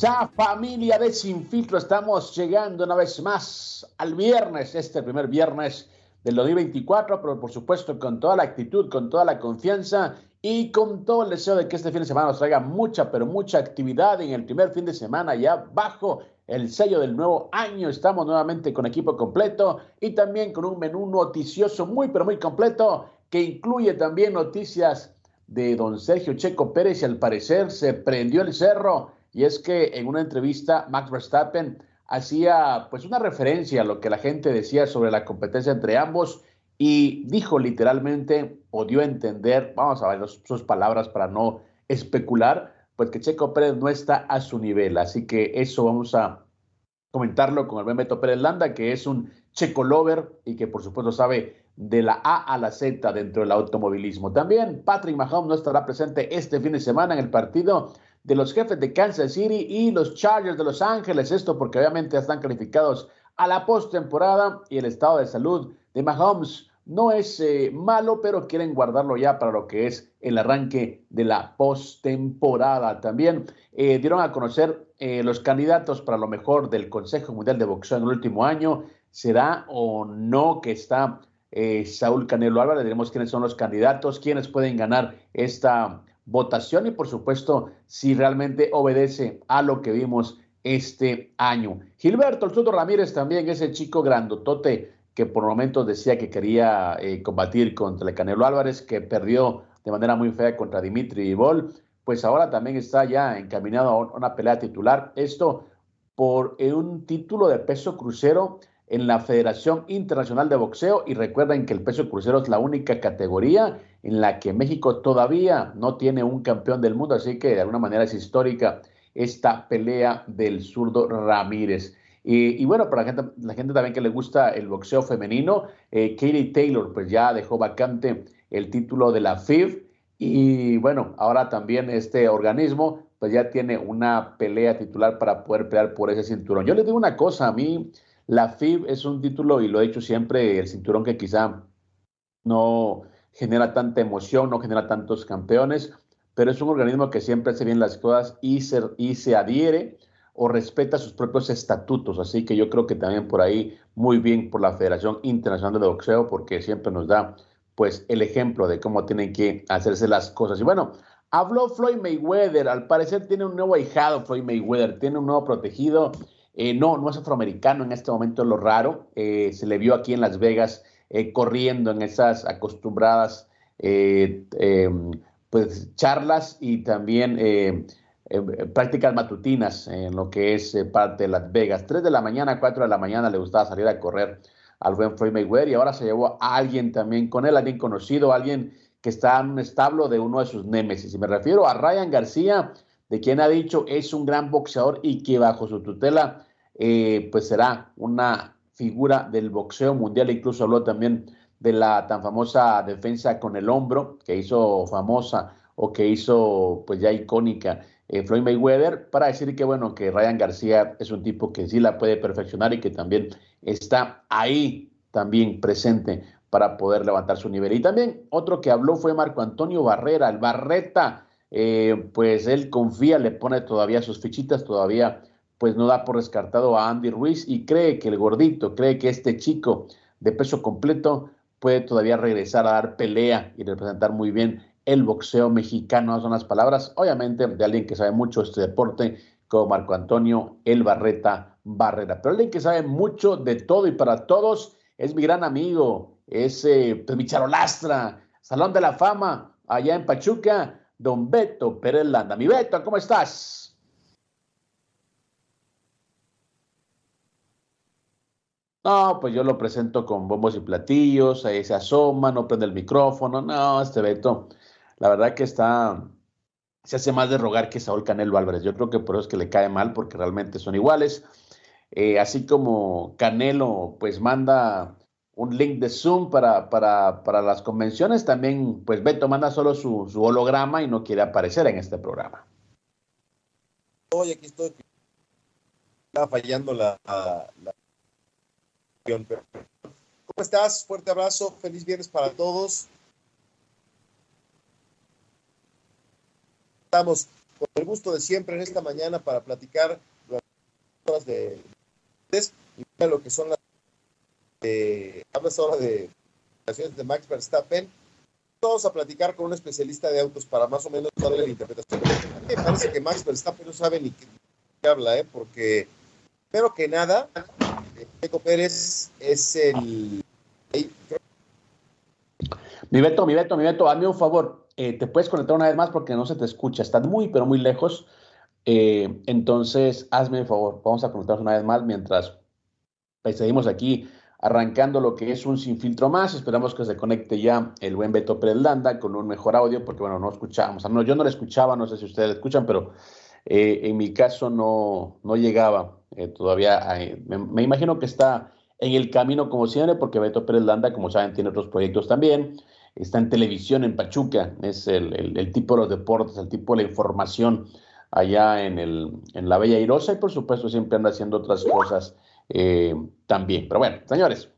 Familia de Sin Filtro, estamos llegando una vez más al viernes, este primer viernes del 2024, pero por supuesto con toda la actitud, con toda la confianza y con todo el deseo de que este fin de semana nos traiga mucha, pero mucha actividad en el primer fin de semana ya bajo el sello del nuevo año. Estamos nuevamente con equipo completo y también con un menú noticioso muy, pero muy completo que incluye también noticias de don Sergio Checo Pérez y al parecer se prendió el cerro y es que en una entrevista Max Verstappen hacía pues una referencia a lo que la gente decía sobre la competencia entre ambos y dijo literalmente o dio a entender, vamos a ver sus palabras para no especular, pues que Checo Pérez no está a su nivel. Así que eso vamos a comentarlo con el buen Beto Pérez Landa, que es un Checo lover y que por supuesto sabe de la A a la Z dentro del automovilismo. También Patrick Mahomes no estará presente este fin de semana en el partido de los jefes de Kansas City y los Chargers de Los Ángeles. Esto porque obviamente están calificados a la postemporada y el estado de salud de Mahomes no es eh, malo, pero quieren guardarlo ya para lo que es el arranque de la postemporada. También eh, dieron a conocer eh, los candidatos para lo mejor del Consejo Mundial de Boxeo en el último año. ¿Será o no que está Saúl Canelo Álvarez? Diremos quiénes son los candidatos, quiénes pueden ganar esta votación y por supuesto si realmente obedece a lo que vimos este año. Gilberto El Soto Ramírez también, ese chico grandotote que por momentos decía que quería eh, combatir contra el Canelo Álvarez, que perdió de manera muy fea contra Dimitri Vivol, pues ahora también está ya encaminado a una pelea titular. Esto por un título de peso crucero en la Federación Internacional de Boxeo y recuerden que el peso crucero es la única categoría en la que México todavía no tiene un campeón del mundo, así que de alguna manera es histórica esta pelea del zurdo Ramírez. Y, bueno, para la gente, la gente, también que le gusta el boxeo femenino, eh, Katie Taylor pues ya dejó vacante el título de la FIF y bueno, ahora también este organismo pues ya tiene una pelea titular para poder pelear por ese cinturón. Yo les digo una cosa, a mí la FIB es un título, y lo he dicho siempre, el cinturón que quizá no genera tanta emoción, no genera tantos campeones, pero es un organismo que siempre hace bien las cosas y se, y se adhiere o respeta sus propios estatutos. Así que yo creo que también por ahí muy bien por la Federación Internacional de Boxeo, porque siempre nos da pues el ejemplo de cómo tienen que hacerse las cosas. Y bueno, habló Floyd Mayweather, al parecer tiene un nuevo ahijado Floyd Mayweather, tiene un nuevo protegido eh, no, no es afroamericano en este momento, es lo raro. Eh, se le vio aquí en Las Vegas eh, corriendo en esas acostumbradas em, pues, charlas y también em, prácticas matutinas en lo que es parte de Las Vegas. Tres de la mañana, cuatro de la mañana le gustaba salir a correr al buen Floyd Mayweather y ahora se llevó a alguien también con él, alguien conocido, alguien que está en un establo de uno de sus némesis. Y me refiero a Ryan García, de quien ha dicho es un gran boxeador y que bajo su tutela eh, pues será una figura del boxeo mundial. Incluso habló también de la tan famosa defensa con el hombro que hizo famosa o que hizo pues ya icónica eh, Floyd Mayweather para decir que bueno que Ryan García es un tipo que sí la puede perfeccionar y que también está ahí también presente para poder levantar su nivel. Y también otro que habló fue Marco Antonio Barrera, el Barreta, eh, pues él confía, le pone todavía sus fichitas, todavía pues no da por descartado a Andy Ruiz y cree que el gordito, cree que este chico de peso completo puede todavía regresar a dar pelea y representar muy bien el boxeo mexicano, son las palabras, obviamente, de alguien que sabe mucho este deporte, como Marco Antonio El Barreta Barrera. Pero alguien que sabe mucho de todo y para todos es mi gran amigo, es eh, pues, mi charolastra, Salón de la Fama, allá en Pachuca, don Beto Pérez Landa. Mi Beto, ¿cómo estás? No, pues yo lo presento con bombos y platillos, ahí se asoma, no prende el micrófono. No, este Beto, la verdad que está, se hace más de rogar que Saúl Canelo Álvarez. Yo creo que por eso es que le cae mal, porque realmente son iguales. Eh, así como Canelo, pues manda un link de Zoom para, para, para, las convenciones, también, pues Beto manda solo su, holograma y no quiere aparecer en este programa. Oye, aquí estoy. Está fallando la, la ¿Cómo estás? Fuerte abrazo, feliz viernes para todos. Estamos con el gusto de siempre en esta mañana para platicar las de, de lo que son las de, hablas ahora de de Max Verstappen. Vamos a platicar con un especialista de autos para más o menos darle la interpretación. Me parece que Max Verstappen no sabe ni qué habla, ¿eh? porque primero que nada, Checo Pérez es el... Mi Beto, mi Beto, mi Beto, hazme un favor, eh, te puedes conectar una vez más porque no se te escucha, estás muy, pero muy lejos. Eh, entonces, hazme un favor, vamos a conectarnos una vez más mientras pues, seguimos aquí arrancando lo que es un sin filtro más. Esperamos que se conecte ya el buen Beto Pérez Landa con un mejor audio, porque bueno, no escuchábamos. Al menos yo no lo escuchaba, no sé si ustedes escuchan, pero eh, en mi caso no, no llegaba. Eh, todavía me, imagino que está en el camino como siempre, porque Beto Pérez Landa, como saben, tiene otros proyectos también. Está en televisión en Pachuca, es el, tipo de los deportes, el tipo de la información allá en, el, en la Bella Irosa y por supuesto siempre anda haciendo otras cosas eh, también. Pero bueno, señores,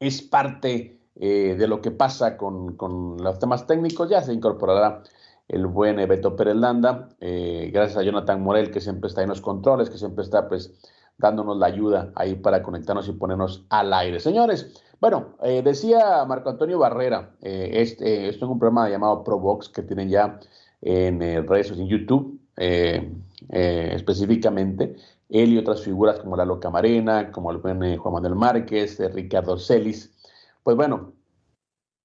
es parte eh, de lo que pasa con, con, los temas técnicos, ya se incorporará el buen Beto Pérez Landa, eh, gracias a Jonathan Morel, que siempre está en los controles, que siempre está pues dándonos la ayuda ahí para conectarnos y ponernos al aire. Señores, bueno, eh, decía Marco Antonio Barrera, este, esto es un programa llamado ProBox que tienen ya en redes sociales, en YouTube específicamente, él y otras figuras como Lalo Camarena, como el buen Juan Manuel Márquez, Ricardo Celis, pues bueno,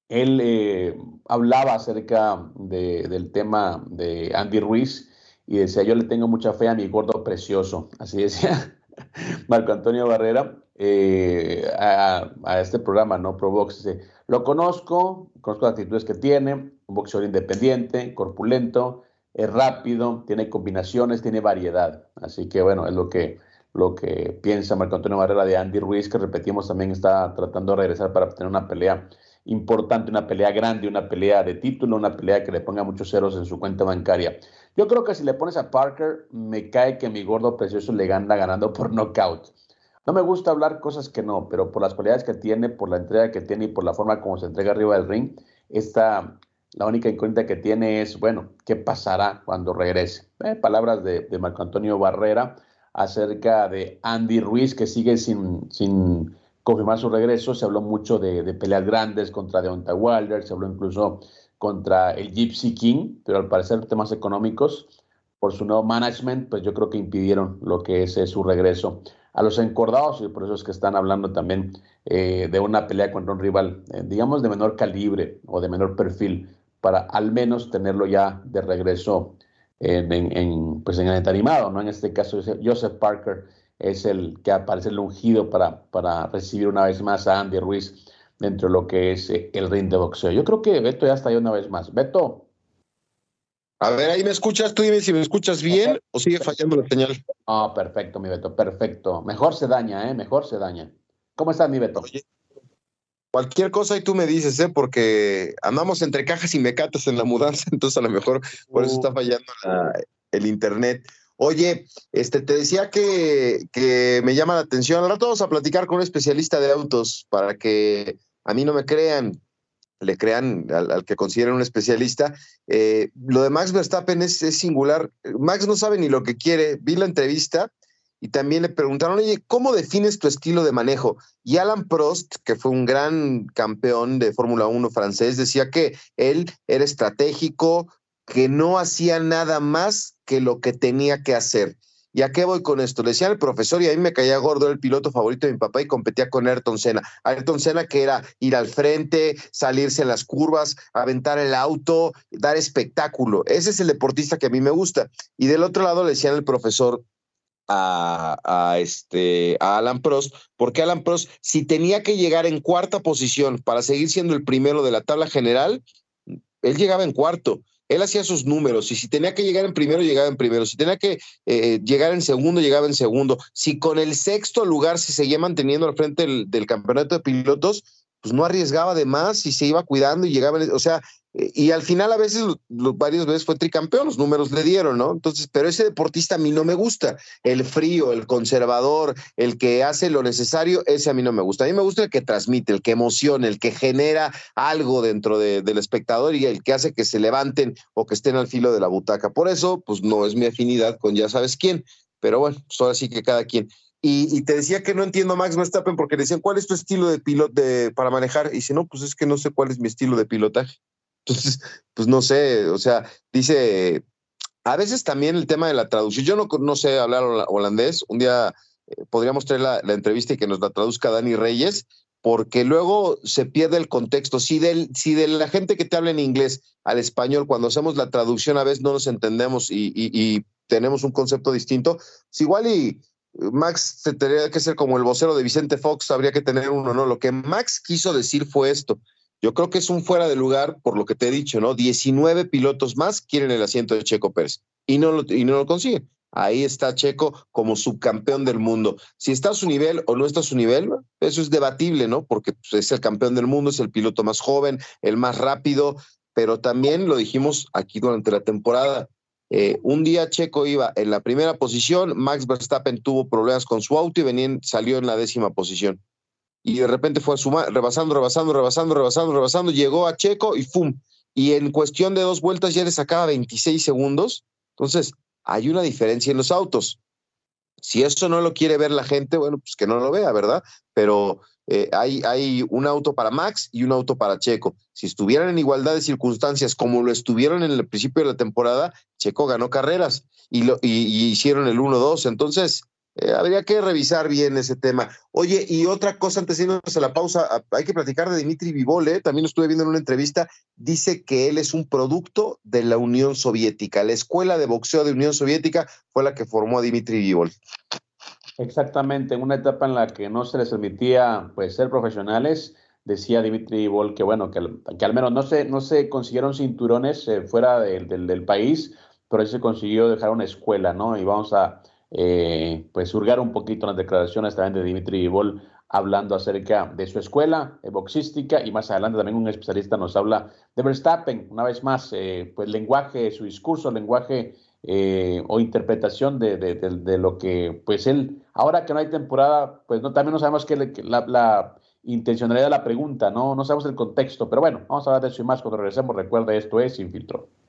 él eh, hablaba acerca del tema de Andy Ruiz y decía, yo le tengo mucha fe a mi gordo precioso. Así decía Marco Antonio Barrera eh, a, este programa, ¿no? Provox. lo conozco, conozco las actitudes que tiene, un boxeador independiente, corpulento, es rápido, tiene combinaciones, tiene variedad. Así que bueno, es lo que, lo que piensa Marco Antonio Barrera de Andy Ruiz, que repetimos también está tratando de regresar para obtener una pelea importante, una pelea grande, una pelea de título, una pelea que le ponga muchos ceros en su cuenta bancaria. Yo creo que si le pones a Parker, me cae que mi gordo precioso le gana ganando por knockout. No me gusta hablar cosas que no, pero por las cualidades que tiene, por la entrega que tiene y por la forma como se entrega arriba del ring, esta, la única incógnita que tiene es, bueno, ¿qué pasará cuando regrese? Eh, palabras de, de, Marco Antonio Barrera acerca de Andy Ruiz, que sigue sin, sin confirmar su regreso. Se habló mucho de, peleas grandes contra Deontay Wilder, se habló incluso contra el Gypsy King, pero al parecer temas económicos por su nuevo management, pues yo creo que impidieron lo que es, su regreso a los encordados y por eso es que están hablando también eh, de una pelea contra un rival, eh, digamos, de menor calibre o de menor perfil, para al menos tenerlo ya de regreso en, en, pues en el animado, ¿no? En este caso, Joseph Parker es el que aparece el ungido para, para recibir una vez más a Andy Ruiz dentro de lo que es eh, el ring de boxeo. Yo creo que Beto ya está ahí una vez más. Beto. A ver, ahí me escuchas, tú dime si me escuchas bien o sigue fallando la señal. Ah, perfecto, mi Beto, perfecto. Mejor se daña, ¿eh? Mejor se daña. ¿Cómo estás, mi Beto? cualquier cosa y tú me dices, ¿eh? Porque andamos entre cajas y mecates en la mudanza, entonces a lo mejor por eso uh. está fallando el internet. Oye, este, te decía que, me llama la atención. Ahora vamos a platicar con un especialista de autos para que a mí no me crean, le crean al, que consideren un especialista. Eh, lo de Max Verstappen es, singular. Max no sabe ni lo que quiere. Vi la entrevista y también le preguntaron, oye, ¿cómo defines tu estilo de manejo? Y Alan Prost, que fue un gran campeón de Fórmula 1 francés, decía que él era estratégico, que no hacía nada más que lo que tenía que hacer. ¿Y a qué voy con esto? Le decían al profesor y a mí me caía gordo, el piloto favorito de mi papá y competía con Ayrton Senna. Ayrton Senna que era ir al frente, salirse en las curvas, aventar el auto, dar espectáculo. Ese es el deportista que a mí me gusta. Y del otro lado le decían al profesor a, este, a Alan Prost, porque Alan Prost, si tenía que llegar en cuarta posición para seguir siendo el primero de la tabla general, él llegaba en cuarto. Él hacía sus números y si tenía que llegar en primero, llegaba en primero. Si tenía que eh, llegar en segundo, llegaba en segundo. Si con el sexto lugar se seguía manteniendo al frente del, del campeonato de pilotos, pues no arriesgaba de más y se iba cuidando y llegaba, o sea, y al final a veces, varias veces fue tricampeón, los números le dieron, ¿no? Entonces, pero ese deportista a mí no me gusta, el frío, el conservador, el que hace lo necesario, ese a mí no me gusta. A mí me gusta el que transmite, el que emociona, el que genera algo dentro del espectador y el que hace que se levanten o que estén al filo de la butaca. Por eso, pues no es mi afinidad con ya sabes quién, pero bueno, solo así que cada quien. Y, te decía que no entiendo Max Verstappen porque le decían, ¿cuál es tu estilo de piloto de, para manejar? Y dice, no, pues es que no sé cuál es mi estilo de pilotaje. Pues no sé, o sea, dice, a veces también el tema de la traducción, yo no, no sé hablar holandés, un día eh, podríamos traer la, entrevista y que nos la traduzca Dani Reyes, porque luego se pierde el contexto. Si, si de la gente que te habla en inglés al español, cuando hacemos la traducción a veces no nos entendemos y, tenemos un concepto distinto, es igual y Max tendría que ser como el vocero de Vicente Fox, habría que tener uno, ¿no? Lo que Max quiso decir fue esto. Yo creo que es un fuera de lugar por lo que te he dicho, ¿no? 19 pilotos más quieren el asiento de Checo Pérez y no lo, consiguen. Ahí está Checo como subcampeón del mundo. Si está a su nivel o no está a su nivel, eso es debatible, ¿no? Porque pues, es el campeón del mundo, es el piloto más joven, el más rápido, pero también lo dijimos aquí durante la temporada, eh, un día Checo iba en la primera posición, Max Verstappen tuvo problemas con su auto y venían, salió en la décima posición. Y de repente fue suma, rebasando, rebasando, rebasando, rebasando, rebasando, llegó a Checo y ¡fum! Y en cuestión de dos vueltas ya le sacaba 26 segundos. Entonces, hay una diferencia en los autos. Si eso no lo quiere ver la gente, bueno, pues que no lo vea, ¿verdad? Pero eh, hay, hay un auto para Max y un auto para Checo. Si estuvieran en igualdad de circunstancias como lo estuvieron en el principio de la temporada, Checo ganó carreras y, lo, y, hicieron el 1-2. Entonces, eh, habría que revisar bien ese tema. Oye, y otra cosa, antes de irnos a la pausa, hay que platicar de Dimitri Vivol, ¿eh? también lo estuve viendo en una entrevista, dice que él es un producto de la Unión Soviética. La escuela de boxeo de Unión Soviética fue la que formó a Dimitri Vivol. Exactamente, en una etapa en la que no se les permitía pues, ser profesionales, decía Dimitri Vol que bueno, que, al menos no se, no se consiguieron cinturones eh, fuera del país, pero sí se consiguió dejar una escuela, ¿no? Y vamos a eh, pues hurgar un poquito las declaraciones también de Dimitri Vol hablando acerca de su escuela eh, boxística y más adelante también un especialista nos habla de Verstappen, una vez más, pues lenguaje, su discurso, lenguaje eh, o interpretación de, de, lo que, pues él, ahora que no hay temporada, pues no, también no sabemos qué la, intencionalidad de la pregunta, ¿no? no sabemos el contexto, pero bueno, vamos a hablar de eso y más cuando regresemos. Recuerda, esto es Infiltro. Unánimo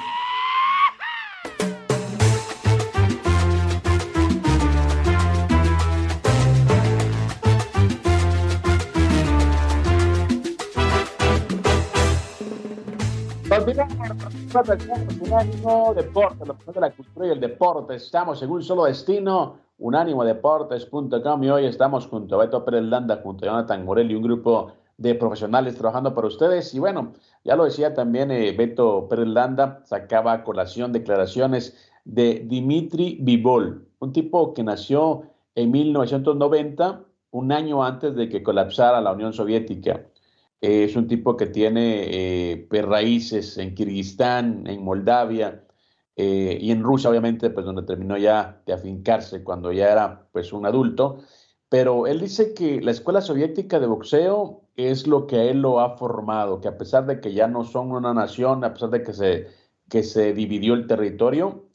Unánimo Deporte, lo de la cultura y el deporte. Estamos en un solo destino, unánimodeportes.com y hoy estamos junto a Beto Pérez Landa, junto a Jonathan Morel y un grupo de profesionales trabajando para ustedes. Y bueno, ya lo decía también eh, Beto Pérez Landa, sacaba a colación declaraciones de Dimitri Vivol, un tipo que nació en 1990, un año antes de que colapsara la Unión Soviética es un tipo que tiene eh, pues, raíces en Kirguistán, en Moldavia eh, y en Rusia, obviamente, pues donde terminó ya de afincarse cuando ya era pues un adulto. pero él dice que la escuela soviética de boxeo es lo que a él lo ha formado, que a pesar de que ya no son una nación, a pesar de que se, que se dividió el territorio,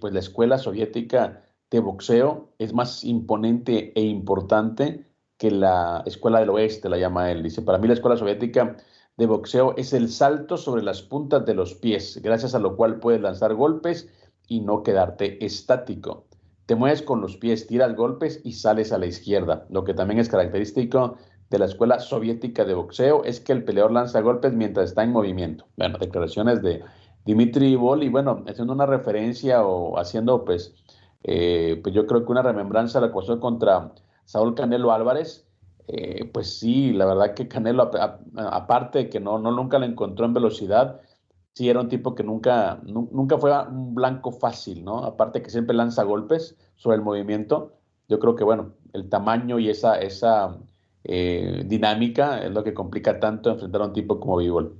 pues la escuela soviética de boxeo es más imponente e importante que la escuela del oeste, la llama él. Dice, para mí la escuela soviética de boxeo es el salto sobre las puntas de los pies, gracias a lo cual puedes lanzar golpes y no quedarte estático. Te mueves con los pies, tiras golpes y sales a la izquierda. Lo que también es característico de la escuela soviética de boxeo es que el peleador lanza golpes mientras está en movimiento. Bueno, declaraciones de Dimitri Vol y bueno, haciendo una referencia o haciendo pues, eh, pues yo creo que una remembranza de la cuestión contra Saúl Canelo Álvarez, eh, pues sí, la verdad que Canelo, aparte de que no, no nunca lo encontró en velocidad, sí era un tipo que nunca, nunca fue un blanco fácil, ¿no? Aparte que siempre lanza golpes sobre el movimiento, yo creo que, bueno, el tamaño y esa, esa eh, dinámica es lo que complica tanto enfrentar a un tipo como Bivol.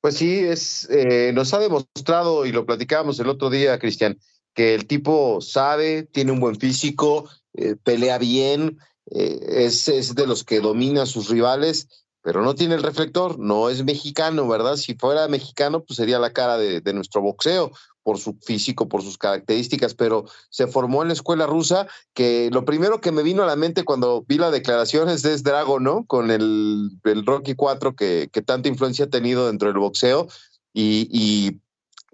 Pues sí, es, eh, nos ha demostrado, y lo platicábamos el otro día, Cristian, que el tipo sabe, tiene un buen físico, eh, pelea bien, eh, es, es, de los que domina a sus rivales, pero no tiene el reflector, no es mexicano, ¿verdad? Si fuera mexicano, pues sería la cara de, de nuestro boxeo por su físico, por sus características, pero se formó en la escuela rusa, que lo primero que me vino a la mente cuando vi la declaración es Drago, ¿no? Con el, el Rocky 4 que, que, tanta influencia ha tenido dentro del boxeo. Y, y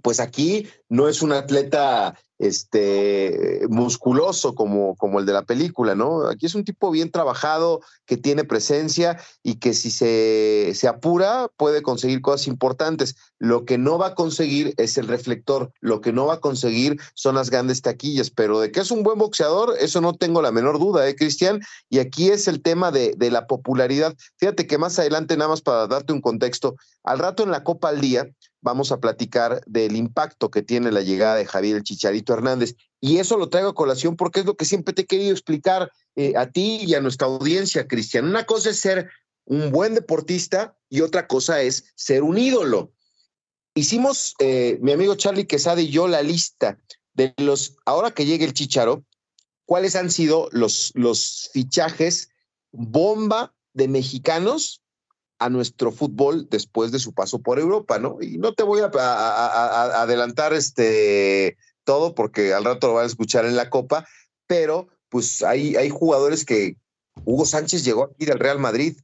pues aquí no es un atleta este, musculoso como, como el de la película, ¿no? Aquí es un tipo bien trabajado, que tiene presencia y que si se, se apura puede conseguir cosas importantes. Lo que no va a conseguir es el reflector, lo que no va a conseguir son las grandes taquillas, pero de que es un buen boxeador, eso no tengo la menor duda, ¿eh, Cristian? Y aquí es el tema de, de la popularidad. Fíjate que más adelante, nada más para darte un contexto, al rato en la Copa al Día, vamos a platicar del impacto que tiene la llegada de Javier el Chicharito Hernández. Y eso lo traigo a colación porque es lo que siempre te he querido explicar eh, a ti y a nuestra audiencia, Cristian. Una cosa es ser un buen deportista y otra cosa es ser un ídolo. Hicimos, eh, mi amigo Charlie Quesada y yo, la lista de los, ahora que llegue el Chicharo, cuáles han sido los, los fichajes bomba de mexicanos a nuestro fútbol después de su paso por Europa, ¿no? Y no te voy a, adelantar este todo porque al rato lo van a escuchar en la Copa, pero pues hay, hay jugadores que Hugo Sánchez llegó aquí del Real Madrid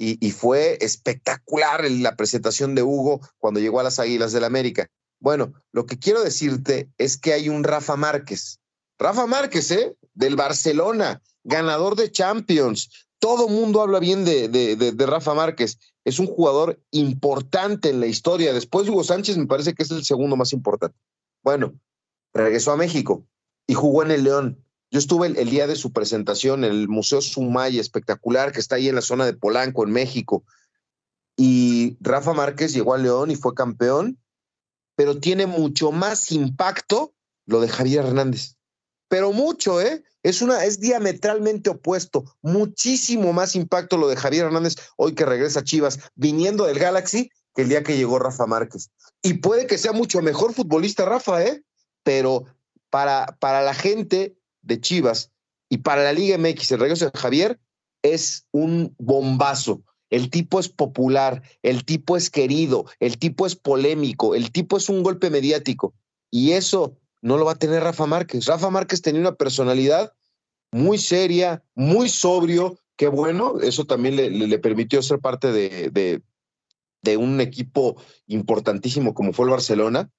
y, fue espectacular la presentación de Hugo cuando llegó a las Águilas del América. Bueno, lo que quiero decirte es que hay un Rafa Márquez. Rafa Márquez, ¿eh? Del Barcelona, ganador de Champions, todo mundo habla bien de, de, Rafa Márquez. Es un jugador importante en la historia. Después de Hugo Sánchez me parece que es el segundo más importante. Bueno, regresó a México y jugó en el León. Yo estuve el, día de su presentación en el Museo Sumay, espectacular, que está ahí en la zona de Polanco, en México. Y Rafa Márquez llegó a León y fue campeón, pero tiene mucho más impacto lo de Javier Hernández. Pero mucho, ¿eh? Es, una, es diametralmente opuesto, muchísimo más impacto lo de Javier Hernández hoy que regresa a Chivas, viniendo del Galaxy, que el día que llegó Rafa Márquez. Y puede que sea mucho mejor futbolista Rafa, ¿eh? Pero para, para la gente de Chivas y para la Liga MX, el regreso de Javier es un bombazo. El tipo es popular, el tipo es querido, el tipo es polémico, el tipo es un golpe mediático. Y eso no lo va a tener Rafa Márquez. Rafa Márquez tenía una personalidad muy seria, muy sobrio, que bueno, eso también le, permitió ser parte de, de, un equipo importantísimo como fue el Barcelona,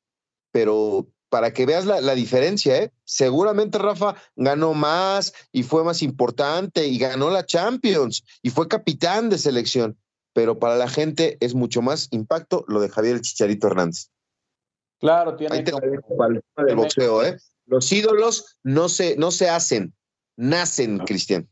pero para que veas la, la, diferencia, ¿eh? seguramente Rafa ganó más y fue más importante y ganó la Champions y fue capitán de selección, pero para la gente es mucho más impacto lo de Javier Chicharito Hernández. Claro, tiene. el boxeo, ¿eh? Los ídolos no se, no se hacen, nacen, Cristian.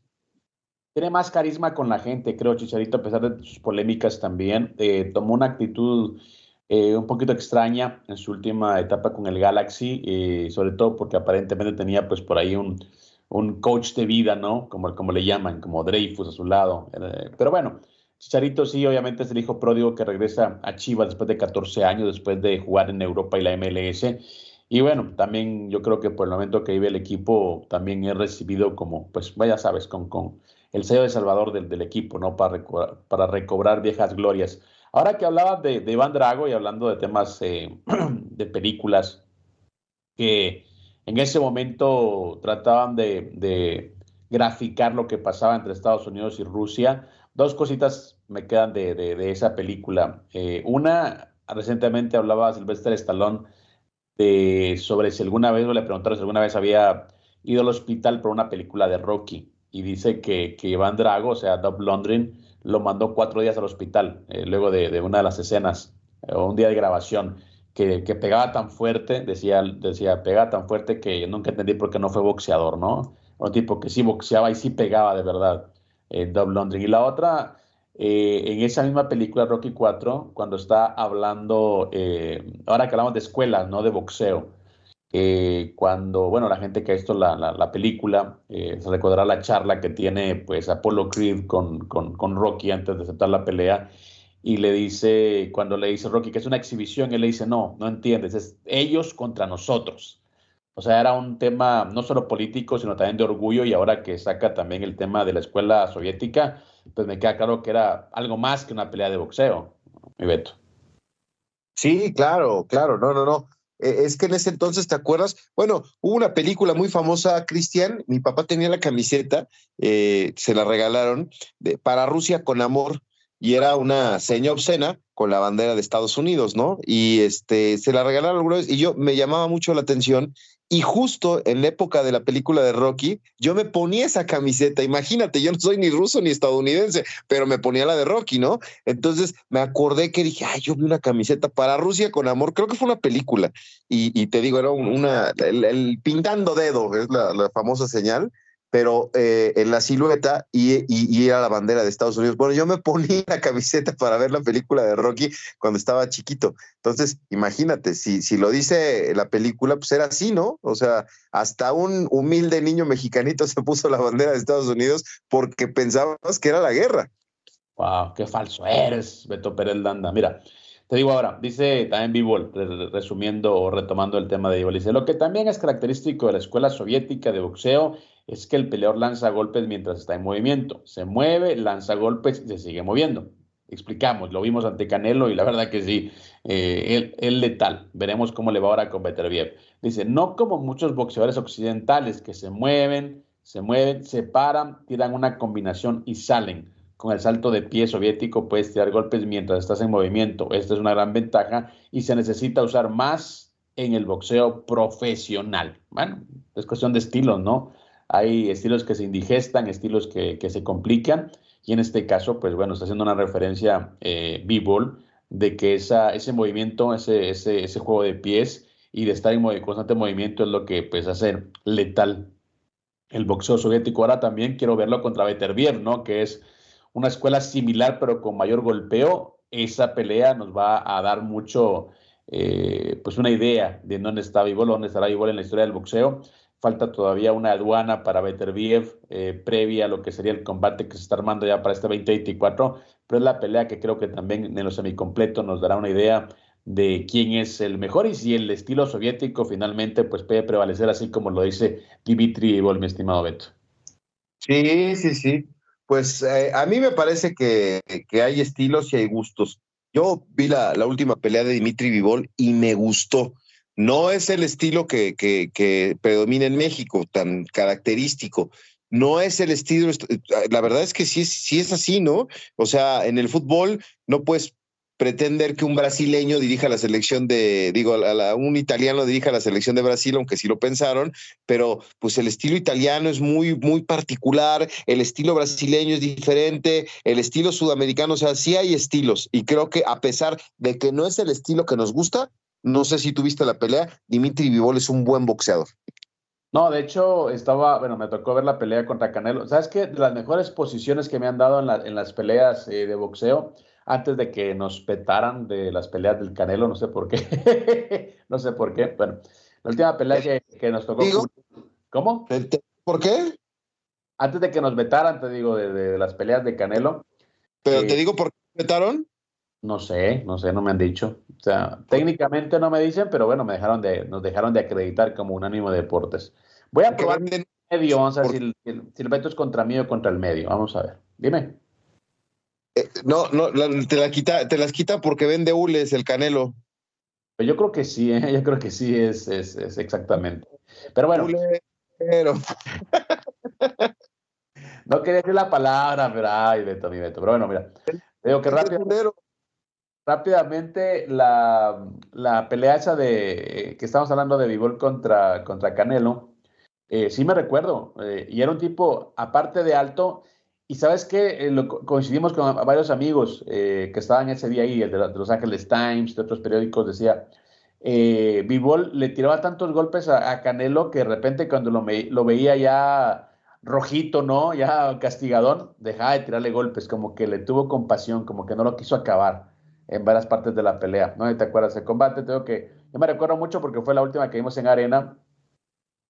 Tiene más carisma con la gente, creo, Chicharito, a pesar de sus polémicas también. Eh, tomó una actitud eh, un poquito extraña en su última etapa con el Galaxy, eh, sobre todo porque aparentemente tenía pues por ahí un, un coach de vida, ¿no? Como, como le llaman, como Dreyfus a su lado. pero bueno, Chicharito sí, obviamente es el hijo pródigo que regresa a Chivas después de 14 años, después de jugar en Europa y la MLS. Y bueno, también yo creo que por el momento que vive el equipo, también he recibido como, pues, vaya sabes, con, con el sello de salvador del, del equipo, ¿no? Para, para recobrar viejas glorias. Ahora que hablabas de, de Iván Drago y hablando de temas eh, de películas que en ese momento trataban de, de, graficar lo que pasaba entre Estados Unidos y Rusia, dos cositas me quedan de, de esa película. Eh, una, recientemente hablaba Sylvester Stallone de, sobre si alguna vez, le preguntaron si alguna vez había ido al hospital por una película de Rocky. Y dice que, que Iván Drago, o sea, Doug Londrin, lo mandó cuatro días al hospital, eh, luego de, de, una de las escenas, o un día de grabación, que, que, pegaba tan fuerte, decía, decía, pegaba tan fuerte que nunca entendí por qué no fue boxeador, ¿no? Un tipo que sí boxeaba y sí pegaba de verdad, eh. Y la otra, eh, en esa misma película, Rocky 4, cuando está hablando, eh, ahora que hablamos de escuelas, no de boxeo, eh, cuando, bueno, la gente que ha visto la película se recordará la charla que tiene pues Apollo Creed con, con, con, Rocky antes de aceptar la pelea y le dice, cuando le dice Rocky que es una exhibición, él le dice, no, no entiendes, es ellos contra nosotros. O sea, era un tema no solo político, sino también de orgullo y ahora que saca también el tema de la escuela soviética, pues me queda claro que era algo más que una pelea de boxeo, mi Beto. Sí, claro, claro, no, no, no. Eh, es que en ese entonces, ¿te acuerdas? Bueno, hubo una película muy famosa, Cristian, mi papá tenía la camiseta, eh, se la regalaron, para Rusia con amor, y era una seña obscena con la bandera de Estados Unidos, ¿no? Y este, se la regalaron alguna vez, y yo me llamaba mucho la atención, y justo en época de la película de Rocky, yo me ponía esa camiseta. Imagínate, yo no soy ni ruso ni estadounidense, pero me ponía la de Rocky, ¿no? Entonces me acordé que dije, ay, yo vi una camiseta para Rusia con amor. Creo que fue una película. Y, y te digo, era una, el, el pintando dedo, es la, la famosa señal pero eh, en la silueta y, y, y, era la bandera de Estados Unidos. Bueno, yo me ponía la camiseta para ver la película de Rocky cuando estaba chiquito. Entonces, imagínate, si, si lo dice la película, pues era así, ¿no? O sea, hasta un humilde niño mexicanito se puso la bandera de Estados Unidos porque pensabas que era la guerra. ¡Wow! ¡Qué falso eres, Beto Pérez Landa! Mira, te digo ahora, dice también Bivol, resumiendo o retomando el tema de Bivol, dice, lo que también es característico de la escuela soviética de boxeo es que el peleador lanza golpes mientras está en movimiento. Se mueve, lanza golpes se sigue moviendo. Explicamos, lo vimos ante Canelo y la verdad que sí, eh, él, él, letal. Veremos cómo le va ahora con Beterbiev. Dice, no como muchos boxeadores occidentales que se mueven, se mueven, se paran, tiran una combinación y salen. Con el salto de pie soviético puedes tirar golpes mientras estás en movimiento. Esta es una gran ventaja y se necesita usar más en el boxeo profesional. Bueno, es cuestión de estilos, ¿no? Hay estilos que se indigestan, estilos que, que se complican, y en este caso, pues bueno, está haciendo una referencia eh, B-Ball de que esa, ese movimiento, ese, ese, ese juego de pies y de estar en constante movimiento es lo que pues hace letal el boxeo soviético. Ahora también quiero verlo contra Beterbiev, ¿no? Que es una escuela similar pero con mayor golpeo. Esa pelea nos va a dar mucho, eh, pues una idea de dónde está Bivol, dónde estará Bivol en la historia del boxeo. Falta todavía una aduana para Beterbiev eh, previa a lo que sería el combate que se está armando ya para este 2024, pero es la pelea que creo que también en lo semicompleto nos dará una idea de quién es el mejor y si el estilo soviético finalmente pues puede prevalecer así como lo dice Dimitri Vol, mi estimado Beto. Sí, sí, sí. Pues eh, a mí me parece que, que, hay estilos y hay gustos. Yo vi la, la última pelea de Dimitri Vivol y me gustó. No es el estilo que, predomina en México, tan característico. No es el estilo, la verdad es que sí, es así, ¿no? O sea, en el fútbol no puedes pretender que un brasileño dirija la selección de, digo, a un italiano dirija la selección de Brasil, aunque sí lo pensaron, pero pues el estilo italiano es muy, muy particular, el estilo brasileño es diferente, el estilo sudamericano, o sea, sí hay estilos, y creo que a pesar de que no es el estilo que nos gusta, no sé si tuviste la pelea. Dimitri Vivol es un buen boxeador. No, de hecho, estaba, bueno, me tocó ver la pelea contra Canelo. ¿Sabes qué? De las mejores posiciones que me han dado en, la, en las peleas eh, de boxeo, antes de que nos petaran de las peleas del Canelo, no sé por qué. no sé por qué. Bueno, la última pelea que, que nos tocó. ¿Digo? ¿Cómo? ¿Por qué? Antes de que nos vetaran, te digo, de, de las peleas de Canelo. Pero eh, te digo por qué vetaron. No sé, no sé, no me han dicho. O sea, técnicamente no me dicen, pero bueno, me dejaron de, nos dejaron de acreditar como Unánimo Deportes. Voy a probar el medio, vamos a ver si el, si es contra mí o contra el medio. Vamos a ver. Dime. Eh, no, no, te, la quita, te las quita porque vende Ules el Canelo. Pues yo creo que sí, ¿eh? yo creo que sí es, es, es exactamente. Pero bueno. no quería decir la palabra, pero ay, Beto, mi Beto. Pero bueno, mira. Veo que rápido rápidamente la, la, pelea esa de que estamos hablando de Vivol contra, contra Canelo, eh, sí me recuerdo, eh, y era un tipo, aparte de alto, y sabes que eh, coincidimos con varios amigos que estaban ese día ahí, el de, Los Ángeles Times, de otros periódicos, decía, eh, Vivol le tiraba tantos golpes a, Canelo que de repente cuando lo, lo veía ya rojito, ¿no? Ya castigadón, dejaba de tirarle golpes, como que le tuvo compasión, como que no lo quiso acabar en varias partes de la pelea, ¿no? ¿Te acuerdas del combate? Tengo que, yo me recuerdo mucho porque fue la última que vimos en Arena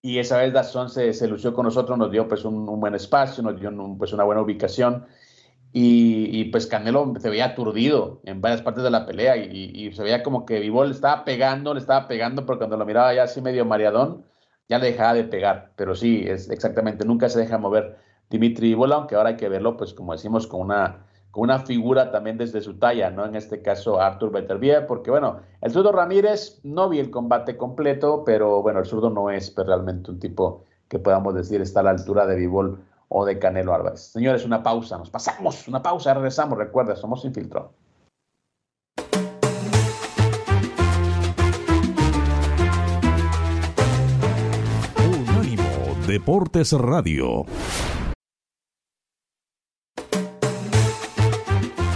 y esa vez Dazón se, se lució con nosotros, nos dio pues un, buen espacio, nos dio pues una buena ubicación y, pues Canelo se veía aturdido en varias partes de la pelea y, se veía como que Vivol le estaba pegando, le estaba pegando, pero cuando lo miraba ya así medio mareadón, ya le dejaba de pegar. Pero sí, es exactamente, nunca se deja mover Dimitri Vivol, aunque ahora hay que verlo, pues como decimos, con una con una figura también desde su talla, ¿no? En este caso, Arthur Beterbiev, porque bueno, el zurdo Ramírez no vi el combate completo, pero bueno, el zurdo no es pues, realmente un tipo que podamos decir está a la altura de Vivol o de Canelo Álvarez. Señores, una pausa, nos pasamos, una pausa, regresamos, recuerda, somos sin filtro. Unánimo Deportes Radio.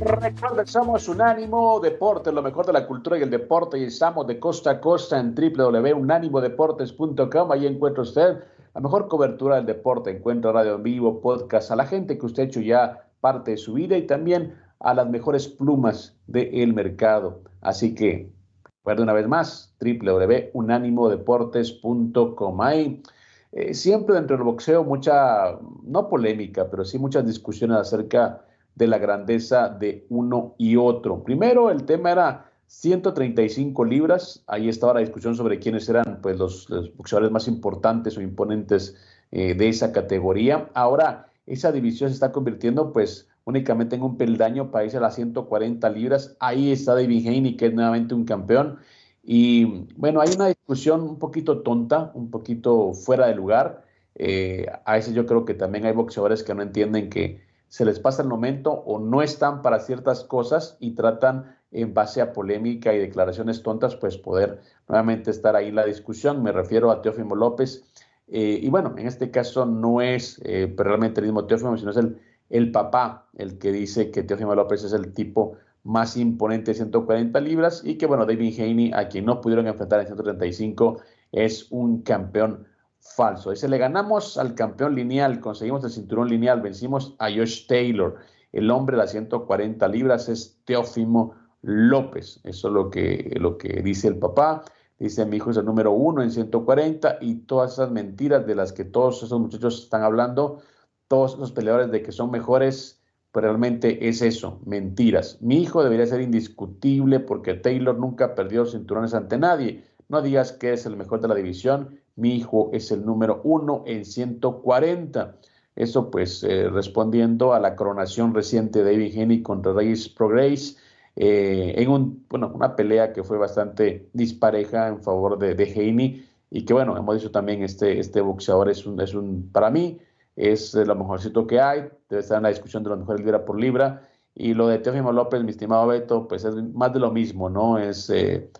Recuerden, somos Unánimo Deportes, lo mejor de la cultura y el deporte, y estamos de costa a costa en www.unánimodeportes.com. Ahí encuentra usted la mejor cobertura del deporte, encuentra radio en vivo, podcast, a la gente que usted ha hecho ya parte de su vida y también a las mejores plumas del mercado. Así que, recuerde una vez más, www.unánimodeportes.com. Hay eh, siempre dentro del boxeo mucha, no polémica, pero sí muchas discusiones acerca de la grandeza de uno y otro. Primero, el tema era 135 libras. Ahí estaba la discusión sobre quiénes eran pues, los, boxeadores más importantes o imponentes eh, de esa categoría. Ahora, esa división se está convirtiendo pues únicamente en un peldaño para irse a las 140 libras. Ahí está David Haney, que es nuevamente un campeón. Y bueno, hay una discusión un poquito tonta, un poquito fuera de lugar. Eh, a veces yo creo que también hay boxeadores que no entienden que se les pasa el momento o no están para ciertas cosas y tratan en base a polémica y declaraciones tontas, pues poder nuevamente estar ahí la discusión. Me refiero a Teófimo López. Eh, y bueno, en este caso no es eh, realmente el mismo Teófimo, sino es el, el papá el que dice que Teófimo López es el tipo más imponente de 140 libras y que bueno, David Haney, a quien no pudieron enfrentar en 135, es un campeón falso. Dice, le ganamos al campeón lineal, conseguimos el cinturón lineal, vencimos a Josh Taylor. El hombre de las 140 libras es Teófimo López. Eso es lo que, lo que dice el papá. Dice, mi hijo es el número uno en 140 y todas esas mentiras de las que todos esos muchachos están hablando, todos esos peleadores de que son mejores, pues realmente es eso, mentiras. Mi hijo debería ser indiscutible porque Taylor nunca perdió cinturones ante nadie. No digas que es el mejor de la división mi hijo es el número uno en 140. Eso pues eh, respondiendo a la coronación reciente de David Haney contra Reyes Progress eh, en un, bueno, una pelea que fue bastante dispareja en favor de, de Haney y que bueno, hemos dicho también este, este boxeador es un, es un, para mí, es lo mejorcito que hay, debe estar en la discusión de los mejores libra por libra. Y lo de Teófimo López, mi estimado Beto, pues es más de lo mismo, ¿no? Es eh,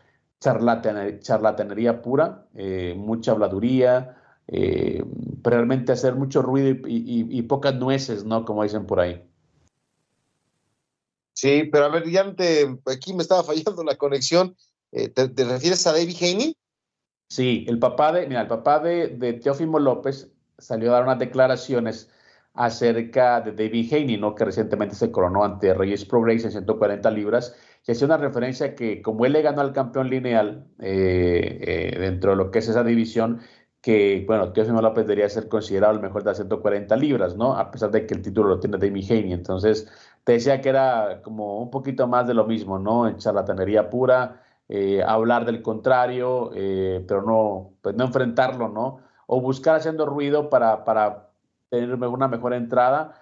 charlatanería, pura, eh, mucha habladuría, eh, realmente hacer mucho ruido y, pocas nueces, ¿no? Como dicen por ahí. Sí, pero a ver, ya te, aquí me estaba fallando la conexión. Eh, ¿te, refieres a David Haney? Sí, el papá de, mira, el papá de, de Teófimo López salió a dar unas declaraciones acerca de David Haney, ¿no? que recientemente se coronó ante Reyes Progress en 140 libras, y hacía una referencia que como él le ganó al campeón lineal eh, eh, dentro de lo que es esa división, que, bueno, Teófimo López debería ser considerado el mejor de las 140 libras, ¿no? A pesar de que el título lo tiene David Haney. Entonces, te decía que era como un poquito más de lo mismo, ¿no? En charlatanería pura, eh, hablar del contrario, pero no, pues no enfrentarlo, ¿no? O buscar haciendo ruido para, para tener una mejor entrada.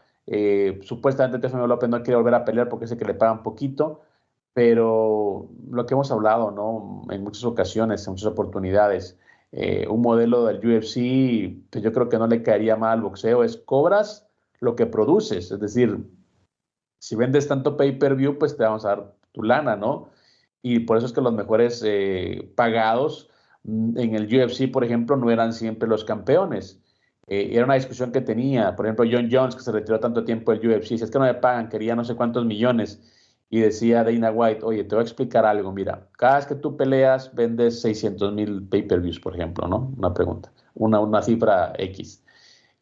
Supuestamente Teofimo López no quiere volver a pelear porque sé que le pagan poquito, pero lo que hemos hablado, ¿no? En muchas ocasiones, en muchas oportunidades, eh, un modelo del UFC, pues yo creo que no le caería mal al boxeo, es cobras lo que produces, es decir, si vendes tanto pay-per-view, pues te vamos a dar tu lana, ¿no? Y por eso es que los mejores eh, pagados mm, en el UFC, por ejemplo, no eran siempre los campeones. Eh, era una discusión que tenía, por ejemplo, John Jones, que se retiró tanto tiempo del UFC, si es que no me pagan, quería no sé cuántos millones, y decía Dana White, oye, te voy a explicar algo, mira, cada vez que tú peleas vendes 600 mil pay-per-views, por ejemplo, ¿no? Una pregunta, una, una cifra X.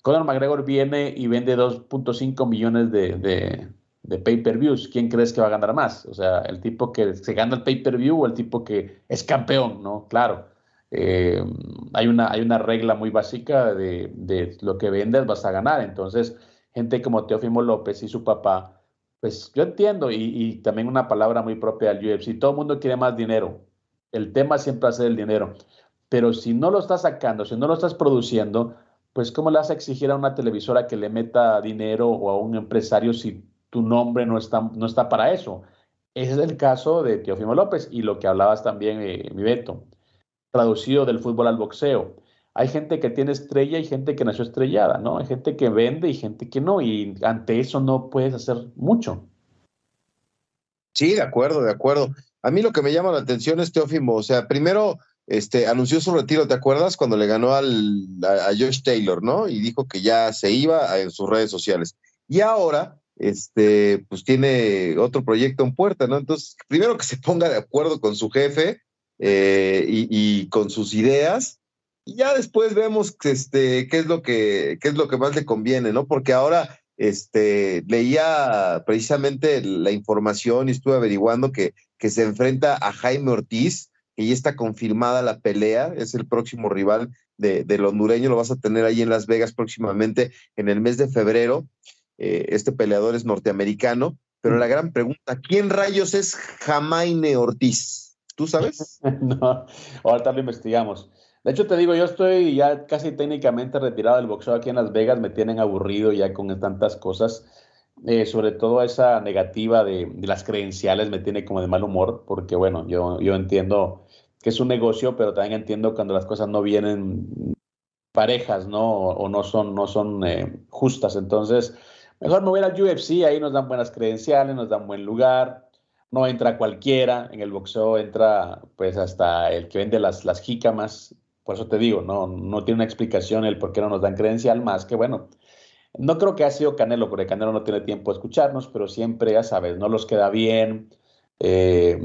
Conor McGregor viene y vende 2.5 millones de, de, de pay-per-views. ¿Quién crees que va a ganar más? O sea, el tipo que se gana el pay-per-view o el tipo que es campeón, ¿no? Claro. Eh, hay, una, hay una regla muy básica de, lo que vendes vas a ganar. Entonces, gente como Teofimo López y su papá, pues yo entiendo, y, también una palabra muy propia del UFC, todo el mundo quiere más dinero. El tema siempre es el dinero. Pero si no lo estás sacando, si no lo estás produciendo, pues ¿cómo le vas a exigir a una televisora que le meta dinero o a un empresario si tu nombre no está, no está para eso? Ese es el caso de Teofimo López y lo que hablabas también, eh, mi Beto traducido del fútbol al boxeo. Hay gente que tiene estrella y gente que nació estrellada, ¿no? Hay gente que vende y gente que no, y ante eso no puedes hacer mucho. Sí, de acuerdo, de acuerdo. A mí lo que me llama la atención es Teófimo, o sea, primero este, anunció su retiro, ¿te acuerdas? Cuando le ganó al, a, Josh Taylor, ¿no? Y dijo que ya se iba en sus redes sociales. Y ahora, este, pues tiene otro proyecto en puerta, ¿no? Entonces, primero que se ponga de acuerdo con su jefe, eh, y, con sus ideas. Ya después vemos este, qué, es lo que, qué es lo que más le conviene, ¿no? Porque ahora este, leía precisamente la información y estuve averiguando que, que se enfrenta a Jaime Ortiz, que ya está confirmada la pelea, es el próximo rival de, del hondureño, lo vas a tener ahí en Las Vegas próximamente en el mes de febrero. Eh, este peleador es norteamericano, pero la gran pregunta, ¿quién rayos es Jaime Ortiz? ¿Tú sabes? no, ahorita lo investigamos. De hecho, te digo, yo estoy ya casi técnicamente retirado del boxeo aquí en Las Vegas, me tienen aburrido ya con tantas cosas. Eh, sobre todo esa negativa de, las credenciales me tiene como de mal humor, porque bueno, yo, yo entiendo que es un negocio, pero también entiendo cuando las cosas no vienen parejas, ¿no? O, no son, no son eh, justas. Entonces, mejor me voy al UFC, ahí nos dan buenas credenciales, nos dan buen lugar, no entra cualquiera, en el boxeo entra pues hasta el que vende las, las jícamas, por eso te digo, no, no tiene una explicación el por qué no nos dan credencial, más que bueno, no creo que ha sido Canelo, porque Canelo no tiene tiempo de escucharnos, pero siempre, ya sabes, no los queda bien, eh,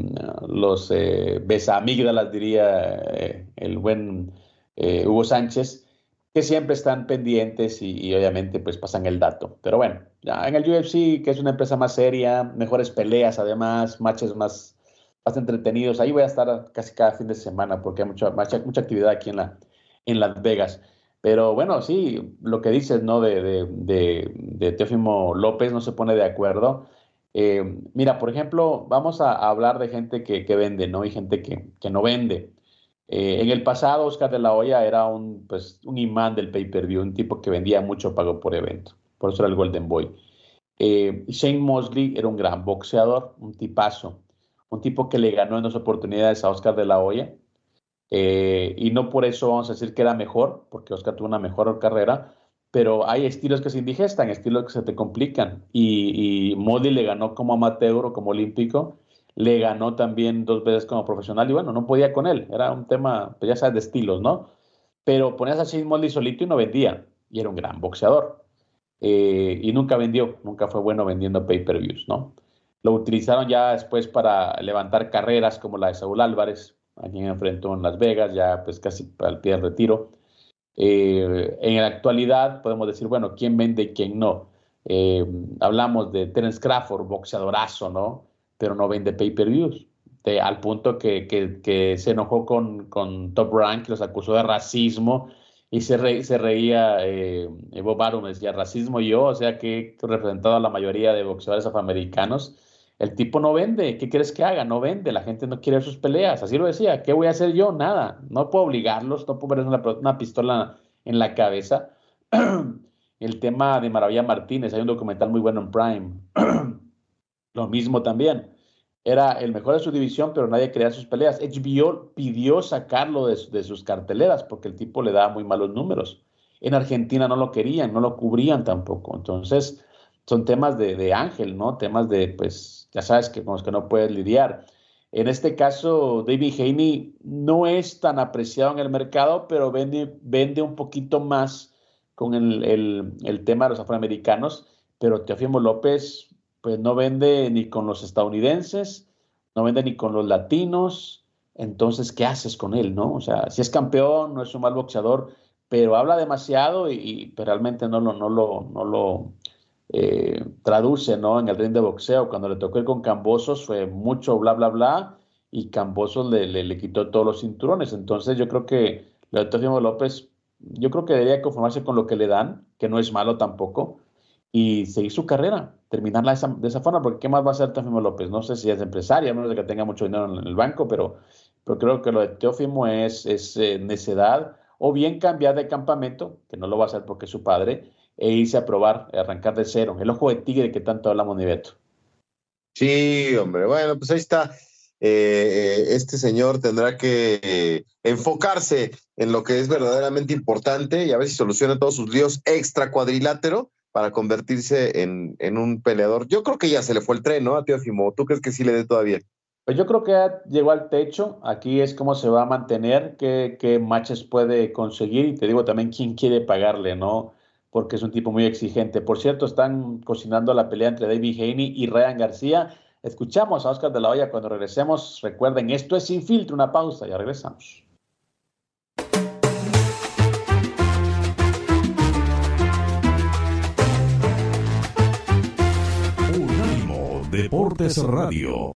los eh, besamígdalas, diría eh, el buen eh, Hugo Sánchez, que siempre están pendientes y, obviamente pues pasan el dato. Pero bueno, en el UFC, que es una empresa más seria, mejores peleas además, matches más, más entretenidos, ahí voy a estar casi cada fin de semana porque hay mucha, mucha, mucha actividad aquí en, la, en Las Vegas. Pero bueno, sí, lo que dices, ¿no? De, de, de, Teófimo López no se pone de acuerdo. Eh, mira, por ejemplo, vamos a, hablar de gente que, que, vende, ¿no? Y gente que, que no vende. Eh, en el pasado, Oscar de la Hoya era un, pues, un imán del pay-per-view, un tipo que vendía mucho pago por evento. Por eso era el Golden Boy. Eh, Shane Mosley era un gran boxeador, un tipazo, un tipo que le ganó en dos oportunidades a Oscar de la Hoya. Eh, y no por eso vamos a decir que era mejor, porque Oscar tuvo una mejor carrera, pero hay estilos que se indigestan, estilos que se te complican. Y, Mosley le ganó como amateur o como olímpico le ganó también dos veces como profesional y bueno, no podía con él, era un tema, pues ya sabes, de estilos, ¿no? Pero ponías a Shane Mosley solito y no vendía, y era un gran boxeador. Eh, y nunca vendió, nunca fue bueno vendiendo pay-per-views, ¿no? Lo utilizaron ya después para levantar carreras como la de Saúl Álvarez, a quien enfrentó en Las Vegas, ya pues casi al pie del retiro. Eh, en la actualidad podemos decir, bueno, quién vende y quién no. Eh, hablamos de Terence Crawford, boxeadorazo, ¿no? Pero no vende pay-per-views. al punto que, se enojó con, con Top Rank, los acusó de racismo y se, se reía eh, Bob Arum, decía racismo yo, o sea que he representado a la mayoría de boxeadores afroamericanos. El tipo no vende, ¿qué quieres que haga? No vende, la gente no quiere sus peleas, así lo decía, ¿qué voy a hacer yo? Nada, no puedo obligarlos, no puedo poner una, pistola en la cabeza. El tema de Maravilla Martínez, hay un documental muy bueno en Prime. lo mismo también era el mejor de su división, pero nadie creía sus peleas. HBO pidió sacarlo de, sus carteleras porque el tipo le daba muy malos números. En Argentina no lo querían, no lo cubrían tampoco. Entonces, son temas de, ángel, ¿no? Temas de, pues, ya sabes, que con los que no puedes lidiar. En este caso, David Haney no es tan apreciado en el mercado, pero vende, vende un poquito más con el, el tema de los afroamericanos. Pero Teofimo López pues no vende ni con los estadounidenses, no vende ni con los latinos, entonces, ¿qué haces con él, no? O sea, si es campeón, no es un mal boxeador, pero habla demasiado y, realmente no lo, no lo, no lo eh, traduce, ¿no? En el ring de boxeo, cuando le tocó ir con Cambosos fue mucho bla, bla, bla, y Cambosos le, le, quitó todos los cinturones, entonces yo creo que Leonardo López, yo creo que debería conformarse con lo que le dan, que no es malo tampoco, y seguir su carrera, terminarla de esa, forma, porque ¿qué más va a hacer Teófimo López? No sé si es empresario, a menos de que tenga mucho dinero en el banco, pero, pero creo que lo de Teófimo es, es eh, necedad, o bien cambiar de campamento, que no lo va a hacer porque es su padre, e irse a probar, arrancar de cero. El ojo de tigre que tanto hablamos, Niveto. Sí, hombre, bueno, pues ahí está. Eh, este señor tendrá que enfocarse en lo que es verdaderamente importante y a ver si soluciona todos sus líos extra cuadrilátero para convertirse en, en, un peleador. Yo creo que ya se le fue el tren, ¿no? A Teófimo. ¿Tú crees que sí le dé todavía? Pues yo creo que ya llegó al techo. Aquí es cómo se va a mantener, qué, qué matches puede conseguir y te digo también quién quiere pagarle, ¿no? Porque es un tipo muy exigente. Por cierto, están cocinando la pelea entre David Haney y Ryan García. Escuchamos a Oscar de la Hoya cuando regresemos. Recuerden, esto es Sin Filtro, una pausa, ya regresamos. Deportes Radio.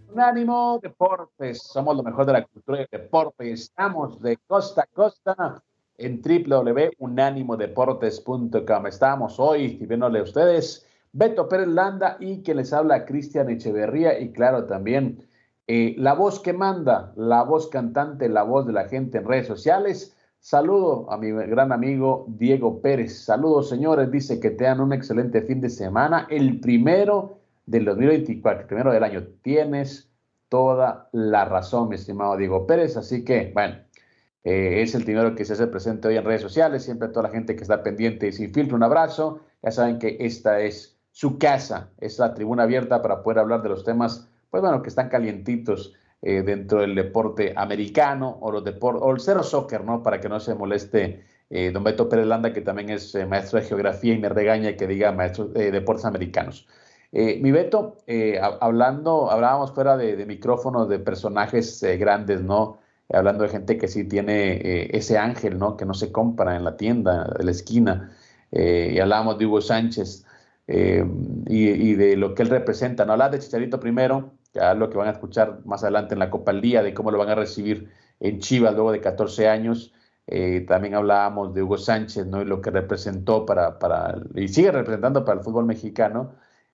Unánimo Deportes. Somos lo mejor de la cultura del deporte. Estamos de costa a costa en www.unánimodeportes.com. Estamos hoy viéndole a ustedes Beto Pérez Landa y que les habla Cristian Echeverría y claro también eh, la voz que manda, la voz cantante, la voz de la gente en redes sociales. Saludo a mi gran amigo Diego Pérez. Saludos señores, dice que tengan un excelente fin de semana. El primero del 2024, primero del año. Tienes toda la razón, mi estimado Diego Pérez. Así que, bueno, eh, es el dinero que se hace presente hoy en redes sociales. Siempre a toda la gente que está pendiente y sin filtro, un abrazo. Ya saben que esta es su casa, es la tribuna abierta para poder hablar de los temas, pues bueno, que están calientitos eh, dentro del deporte americano o, los o el cero soccer, ¿no? Para que no se moleste eh, don Beto Pérez Landa, que también es maestro de geografía y me regaña que diga maestro de deportes americanos. Eh, mi Beto, eh, hablando, hablábamos fuera de, micrófonos de personajes eh, grandes, ¿no? Hablando de gente que sí tiene ese ángel, ¿no? Que no se compra en la tienda de la esquina. y hablábamos de Hugo Sánchez y, de lo que él representa, ¿no? Hablar de Chicharito primero, es lo que van a escuchar más adelante en la Copa al Día, de cómo lo van a recibir en Chivas luego de 14 años. también hablábamos de Hugo Sánchez, ¿no? Y lo que representó para, para, y sigue representando para el fútbol mexicano.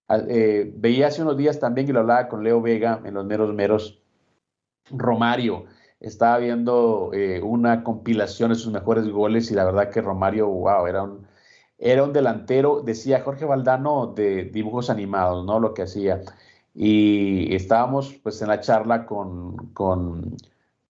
Eh, veía hace unos días también y lo hablaba con Leo Vega en los meros meros. Romario, estaba viendo eh, una compilación de sus mejores goles y la verdad que Romario, wow, era un, era un delantero, decía Jorge Valdano, de dibujos animados, ¿no? Lo que hacía. Y estábamos pues en la charla con, con,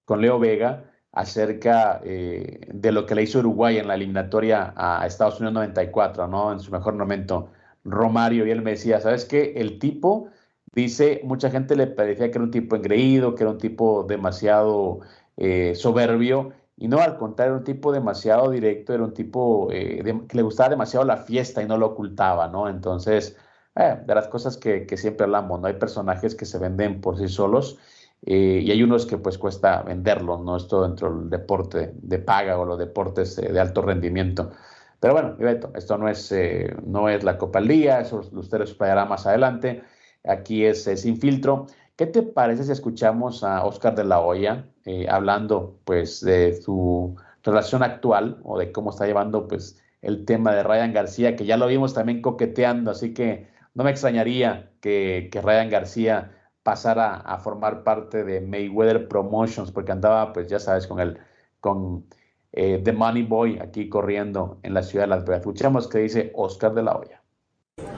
con Leo Vega acerca eh, de lo que le hizo Uruguay en la eliminatoria a Estados Unidos 94, ¿no? En su mejor momento, Romario, y él me decía, ¿sabes qué? El tipo, dice, mucha gente le parecía que era un tipo engreído, que era un tipo demasiado eh, soberbio, y no, al contrario, era un tipo demasiado directo, era un tipo eh, que le gustaba demasiado la fiesta y no lo ocultaba, ¿no? Entonces, de las cosas que, que siempre hablamos, ¿no? Hay personajes que se venden por sí solos eh, y hay unos que pues cuesta venderlos, ¿no? Esto dentro del deporte de paga o los deportes de alto rendimiento. Pero bueno, esto no es, eh, no es la Copa del Día, eso usted lo explicará más adelante. Aquí es Sin Filtro. ¿Qué te parece si escuchamos a Oscar de la Hoya eh, hablando pues de su relación actual o de cómo está llevando pues el tema de Ryan García, que ya lo vimos también coqueteando, así que no me extrañaría que, que Ryan García pasara a formar parte de Mayweather Promotions, porque andaba, pues ya sabes, con el con eh, The Money Boy aquí corriendo en la ciudad de Las Vegas. Escuchamos que dice Oscar de la Hoya.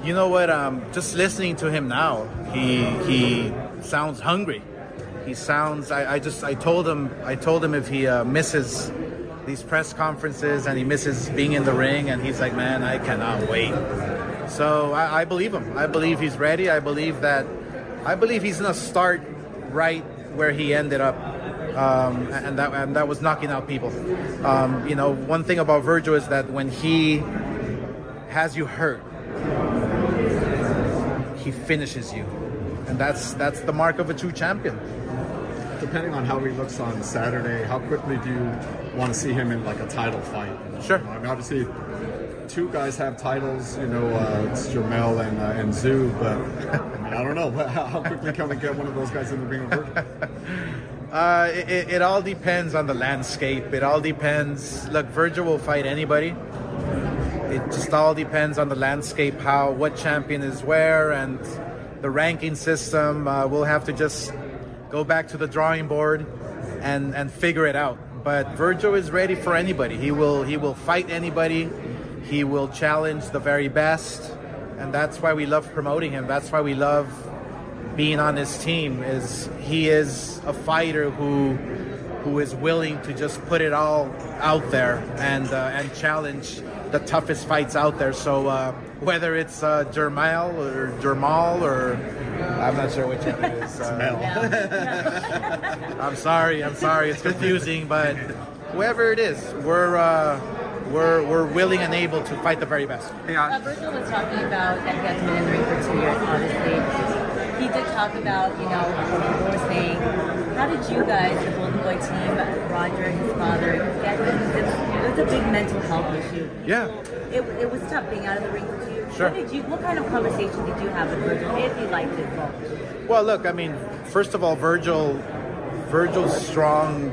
You know what? Um, just listening to him now, he he sounds hungry. He sounds. I, I just I told him I told him if he uh, misses these press conferences and he misses being in the ring, and he's like, man, I cannot wait. So I, I believe him. I believe he's ready. I believe that I believe he's to start right where he ended up. Um, and that and that was knocking out people. Um, you know, one thing about Virgil is that when he has you hurt, he finishes you, and that's that's the mark of a true champion. Depending on how he looks on Saturday, how quickly do you want to see him in like a title fight? Sure. I mean, obviously, two guys have titles. You know, uh, it's Jamel and uh, and Zoo, but I don't know. How quickly can we get one of those guys in the ring of Uh, it, it, all depends on the landscape. It all depends. Look, Virgil will fight anybody. It just all depends on the landscape, how what champion is where, and the ranking system. Uh, we'll have to just go back to the drawing board and and figure it out. But Virgil is ready for anybody. He will he will fight anybody. He will challenge the very best and that's why we love promoting him. That's why we love being on his team. Is he is a fighter who who is willing to just put it all out there and uh, and challenge the toughest fights out there. So uh, whether it's uh, Jermal or Jermal or I'm not sure which one it is. Uh, I'm sorry, I'm sorry, it's confusing, but whoever it is, we're uh, we're, we're willing and able to fight the very best. Uh, Virgil was talking about that he hasn't been in the ring for two years, obviously. Did talk about, you know, people were saying, how did you guys, the Golden Boy team, Roger and his father, get it was a big mental health issue. Yeah. It, it was tough being out of the ring for two years. Sure. What, did you, what kind of conversation did you have with Virgil, if you liked it? Well, look, I mean, first of all, Virgil, Virgil's strong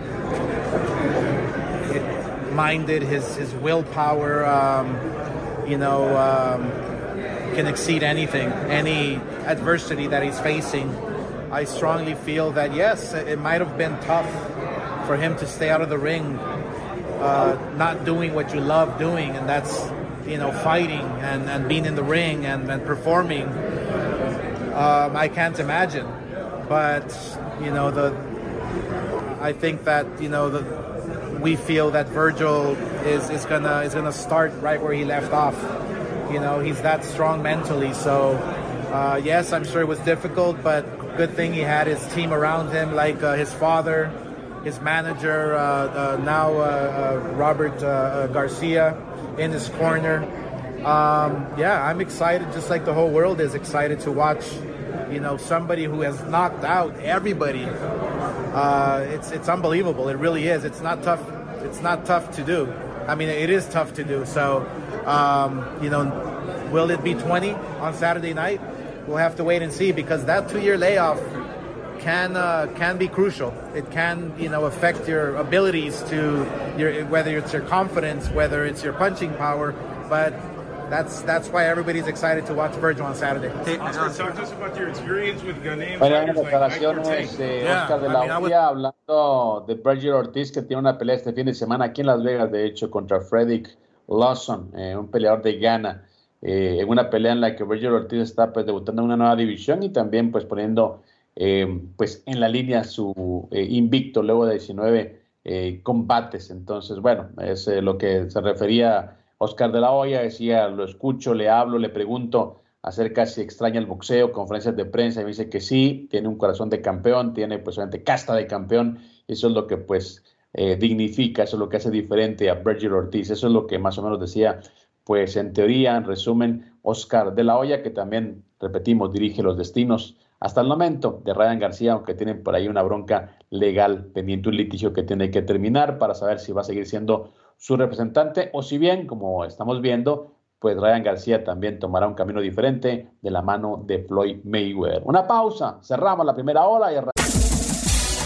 minded, his his willpower, um, you know, um, can exceed anything, any adversity that he's facing. I strongly feel that yes, it might have been tough for him to stay out of the ring, uh, not doing what you love doing, and that's you know fighting and, and being in the ring and, and performing. Um, I can't imagine, but you know the. I think that you know the we feel that Virgil is, is gonna is gonna start right where he left off. You know, he's that strong mentally. So uh, yes, I'm sure it was difficult, but good thing he had his team around him, like uh, his father, his manager, uh, uh now uh, Robert Garcia, in his corner. Um, yeah, I'm excited, just like the whole world is excited to watch. You know, somebody who has knocked out everybody it's it's unbelievable. It really is. It's not tough. It's not tough to do. I mean, it is tough to do. So, um, you know, will it be 20 on Saturday night? We'll have to wait and see because that two-year layoff can uh, can be crucial. It can you know affect your abilities to your whether it's your confidence, whether it's your punching power, but that's that's why everybody's excited to watch Virgil on Saturday. Hey, Oscar, talk to us about your experience with Ganem. Bueno, declaraciones de Oscar de la would... hablando de Virgil Ortiz que tiene una pelea este fin de semana aquí en Las Vegas, de hecho, contra Frederick Lawson, eh, un peleador de Ghana, eh, en una pelea en la que Virgil Ortiz está pues, debutando en una nueva división y también pues poniendo pues en la línea su invicto luego de 19 combates. Entonces, bueno, es lo que se refería Oscar de la Hoya, decía, lo escucho, le hablo, le pregunto acerca si extraña el boxeo, conferencias de prensa, y me dice que sí, tiene un corazón de campeón, tiene pues obviamente casta de campeón, eso es lo que pues eh, dignifica, eso es lo que hace diferente a Virgil Ortiz, eso es lo que más o menos decía, pues en teoría, en resumen, Oscar de la Hoya, que también, repetimos, dirige los destinos hasta el momento de Ryan García, aunque tienen por ahí una bronca legal pendiente, un litigio que tiene que terminar para saber si va a seguir siendo su representante o si bien, como estamos viendo, pues Ryan García también tomará un camino diferente de la mano de Floyd Mayweather. Una pausa, cerramos la primera ola y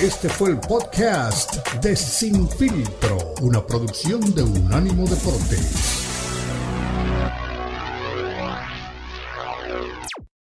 este fue el podcast de Sin Filtro, una producción de Unánimo Deportes.